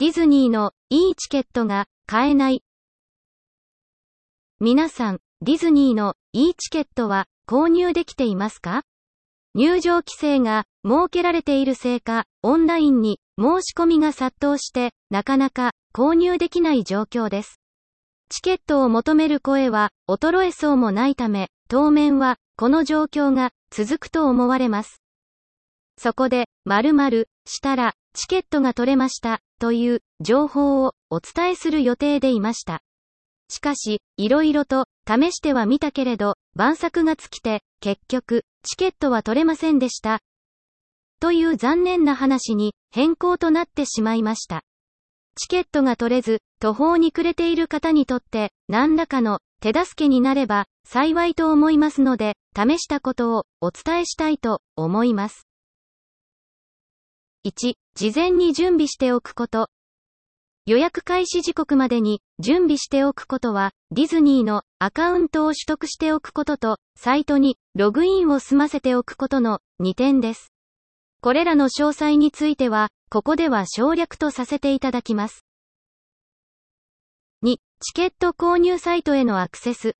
ディズニーのいいチケットが買えない。皆さん、ディズニーのいいチケットは購入できていますか？入場規制が設けられているせいか、オンラインに申し込みが殺到して、なかなか購入できない状況です。チケットを求める声は衰えそうもないため、当面はこの状況が続くと思われます。そこで、〇〇したらチケットが取れましたという情報をお伝えする予定でいました。しかし、いろいろと試してはみたけれど、晩作が尽きて、結局、チケットは取れませんでした。という残念な話に変更となってしまいました。チケットが取れず、途方に暮れている方にとって、何らかの手助けになれば幸いと思いますので、試したことをお伝えしたいと思います。1、事前に準備しておくこと。予約開始時刻までに準備しておくことは、ディズニーのアカウントを取得しておくことと、サイトにログインを済ませておくことの2点です。これらの詳細については、ここでは省略とさせていただきます。2、チケット購入サイトへのアクセス。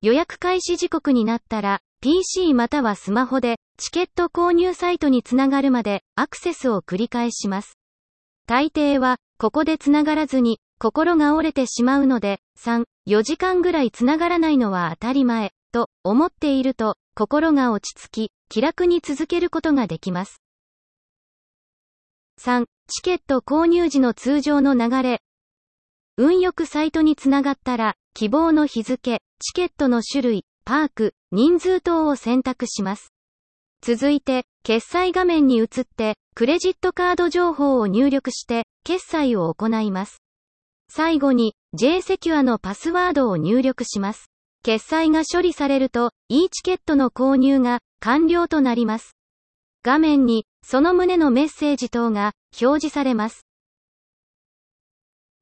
予約開始時刻になったら、PC またはスマホで、チケット購入サイトにつながるまで、アクセスを繰り返します。大抵は、ここでつながらずに、心が折れてしまうので、3、4時間ぐらいつながらないのは当たり前、と思っていると、心が落ち着き、気楽に続けることができます。3、チケット購入時の通常の流れ。運よくサイトにつながったら、希望の日付、チケットの種類、パーク、人数等を選択します。続いて、決済画面に移って、クレジットカード情報を入力して、決済を行います。最後に、J セキュアのパスワードを入力します。決済が処理されると、e チケットの購入が完了となります。画面に、その旨のメッセージ等が表示されます。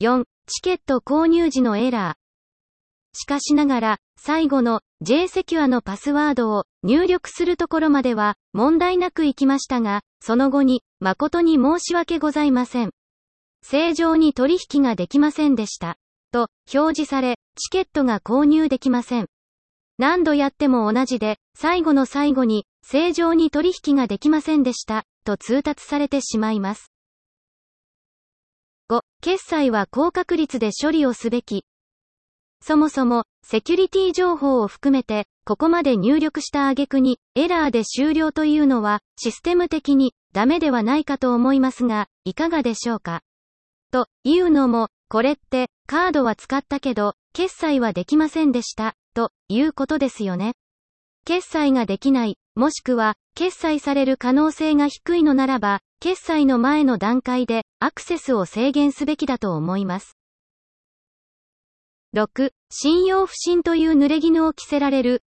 4、チケット購入時のエラー。しかしながら、最後の J セキュアのパスワードを入力するところまでは問題なく行きましたが、その後に誠に申し訳ございません。正常に取引ができませんでした。と表示され、チケットが購入できません。何度やっても同じで、最後の最後に正常に取引ができませんでした。と通達されてしまいます。5. 決済は高確率で処理をすべき。そもそも、セキュリティ情報を含めて、ここまで入力した挙句に、エラーで終了というのは、システム的に、ダメではないかと思いますが、いかがでしょうか？と、いうのも、これって、カードは使ったけど、決済はできませんでした、ということですよね。決済ができない、もしくは、決済される可能性が低いのならば、決済の前の段階で、アクセスを制限すべきだと思います。6、信用不信という濡れ衣を着せられる。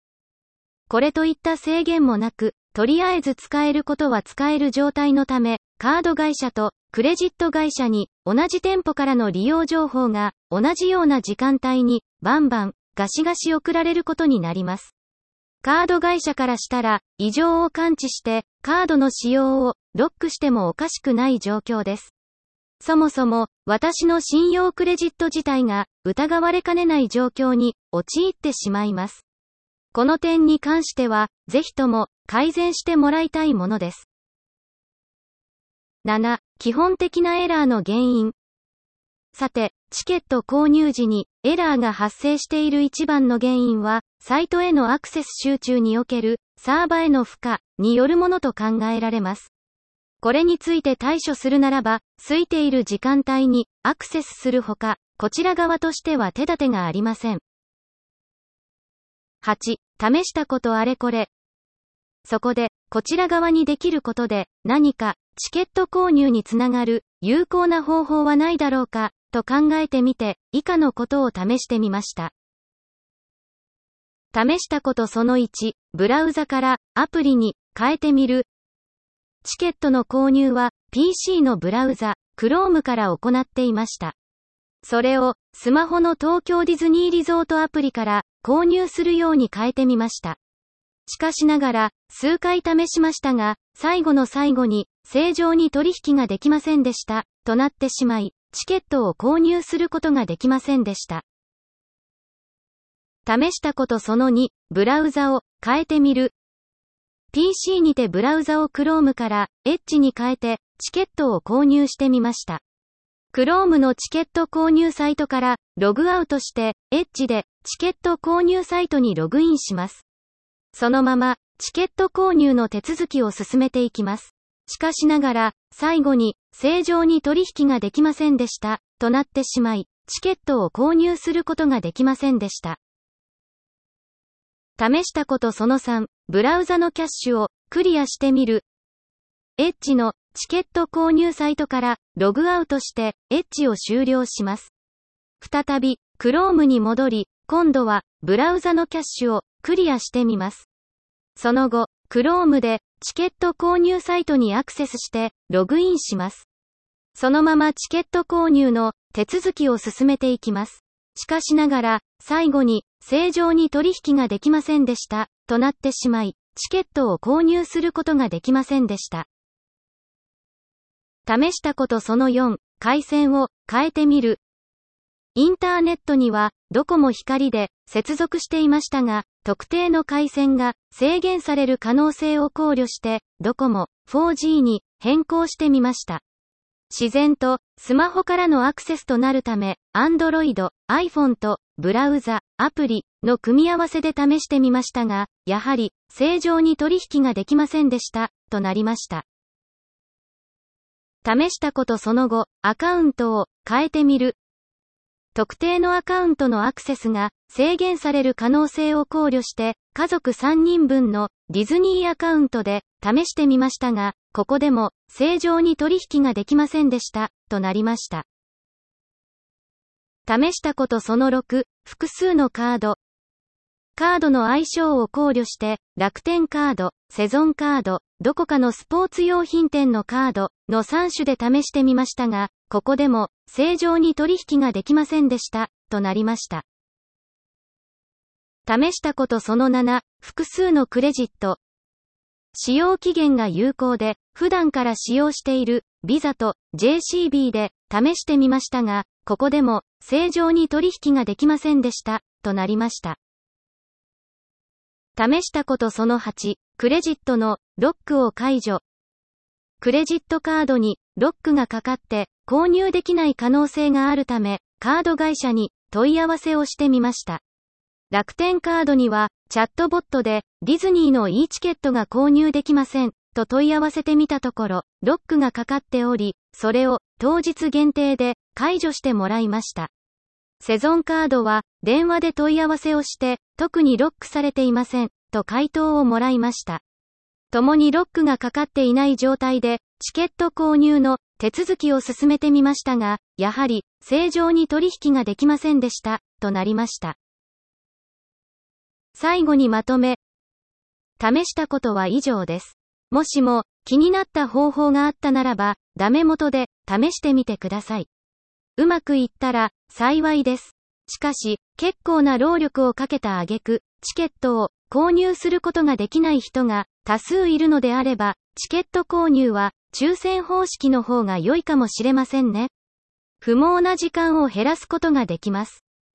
これといった制限もなく、とりあえず使えることは使える状態のため、カード会社とクレジット会社に同じ店舗からの利用情報が同じような時間帯にバンバンガシガシ送られることになります。カード会社からしたら異常を感知してカードの使用をロックしてもおかしくない状況です。そもそも、私の信用クレジット自体が疑われかねない状況に陥ってしまいます。この点に関しては、ぜひとも改善してもらいたいものです。7、基本的なエラーの原因。さて、チケット購入時にエラーが発生している一番の原因は、サイトへのアクセス集中におけるサーバへの負荷によるものと考えられます。これについて対処するならば、空いている時間帯にアクセスするほか、こちら側としては手立てがありません。8、試したことあれこれ。そこで、こちら側にできることで、何か、チケット購入につながる、有効な方法はないだろうか、と考えてみて、以下のことを試してみました。試したことその1、ブラウザからアプリに変えてみる、チケットの購入は PC のブラウザ、Chrome から行っていました。それをスマホの東京ディズニーリゾートアプリから購入するように変えてみました。しかしながら数回試しましたが、最後の最後に正常に取引ができませんでしたとなってしまい、チケットを購入することができませんでした。試したことその2、ブラウザを変えてみる。PC にてブラウザを Chrome から Edge に変えてチケットを購入してみました。Chrome のチケット購入サイトからログアウトして Edge でチケット購入サイトにログインします。そのままチケット購入の手続きを進めていきます。しかしながら最後に正常に取引ができませんでしたとなってしまいチケットを購入することができませんでした。試したことその3、ブラウザのキャッシュをクリアしてみる。エッジのチケット購入サイトからログアウトしてエッジを終了します。再び Chrome に戻り、今度はブラウザのキャッシュをクリアしてみます。その後、Chrome でチケット購入サイトにアクセスしてログインします。そのままチケット購入の手続きを進めていきます。しかしながら、最後に正常に取引ができませんでした、となってしまい、チケットを購入することができませんでした。試したことその4、回線を変えてみる。インターネットには、ドコモ光で接続していましたが、特定の回線が制限される可能性を考慮して、ドコモ 4G に変更してみました。自然とスマホからのアクセスとなるため、Android、iPhone とブラウザ、アプリの組み合わせで試してみましたが、やはり正常に取引ができませんでした、となりました。試したことその後、アカウントを変えてみる。特定のアカウントのアクセスが制限される可能性を考慮して、家族3人分のディズニーアカウントで試してみましたが、ここでも正常に取引ができませんでした、となりました。試したことその6、複数のカード。カードの相性を考慮して、楽天カード、セゾンカード、どこかのスポーツ用品店のカードの3種で試してみましたが、ここでも正常に取引ができませんでした、となりました。試したことその7、複数のクレジット。使用期限が有効で、普段から使用している、ビザと JCB で試してみましたが、ここでも正常に取引ができませんでした、となりました。試したことその8、クレジットのロックを解除。クレジットカードにロックがかかって購入できない可能性があるため、カード会社に問い合わせをしてみました。楽天カードには、チャットボットで、ディズニーの e チケットが購入できません、と問い合わせてみたところ、ロックがかかっており、それを当日限定で解除してもらいました。セゾンカードは電話で問い合わせをして特にロックされていませんと回答をもらいました。共にロックがかかっていない状態でチケット購入の手続きを進めてみましたが、やはり正常に取引ができませんでしたとなりました。最後にまとめ。試したことは以上です。もしも気になった方法があったならば、ダメ元で試してみてください。うまくいったら幸いです。しかし、結構な労力をかけた挙句、チケットを購入することができない人が多数いるのであれば、チケット購入は抽選方式の方が良いかもしれませんね。不毛な時間を減らすことができます。